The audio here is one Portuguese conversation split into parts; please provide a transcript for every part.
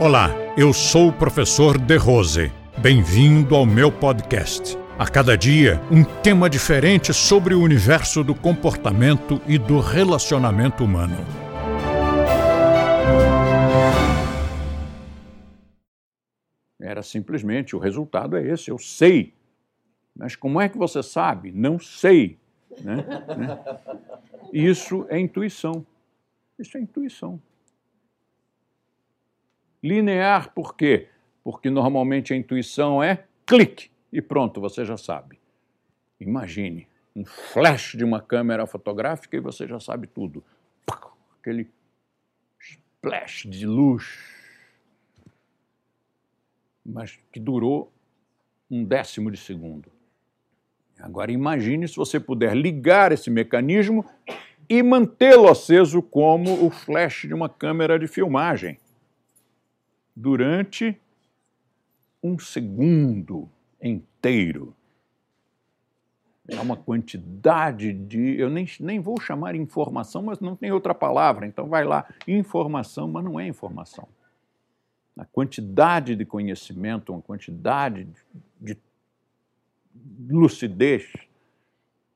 Olá, eu sou o professor De Rose. Bem-vindo ao meu podcast. A cada dia, um tema diferente sobre o universo do comportamento e do relacionamento humano. Era simplesmente o resultado é esse, eu sei. Mas como é que você sabe? Não sei. Né? Isso é intuição. Isso é intuição. Linear por quê? Porque normalmente a intuição é clique e pronto, você já sabe. Imagine um flash de uma câmera fotográfica e você já sabe tudo. Aquele splash de luz. Mas que durou um décimo de segundo. Agora imagine se você puder ligar esse mecanismo e mantê-lo aceso como o flash de uma câmera de filmagem durante um segundo inteiro. É uma quantidade de. Eu nem, nem vou chamar informação, mas não tem outra palavra. Então vai lá, informação, mas não é informação. A quantidade de conhecimento, uma quantidade de, de lucidez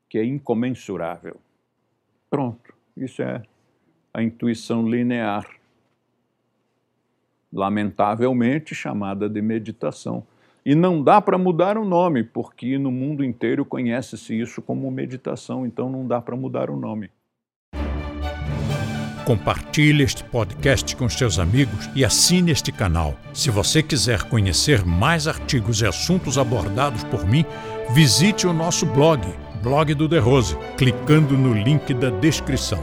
que é incomensurável. Pronto, isso é a intuição linear, lamentavelmente chamada de meditação. E não dá para mudar o nome, porque no mundo inteiro conhece-se isso como meditação, então não dá para mudar o nome. Compartilhe este podcast com seus amigos e assine este canal. Se você quiser conhecer mais artigos e assuntos abordados por mim, visite o nosso blog blog do The Rose, clicando no link da descrição.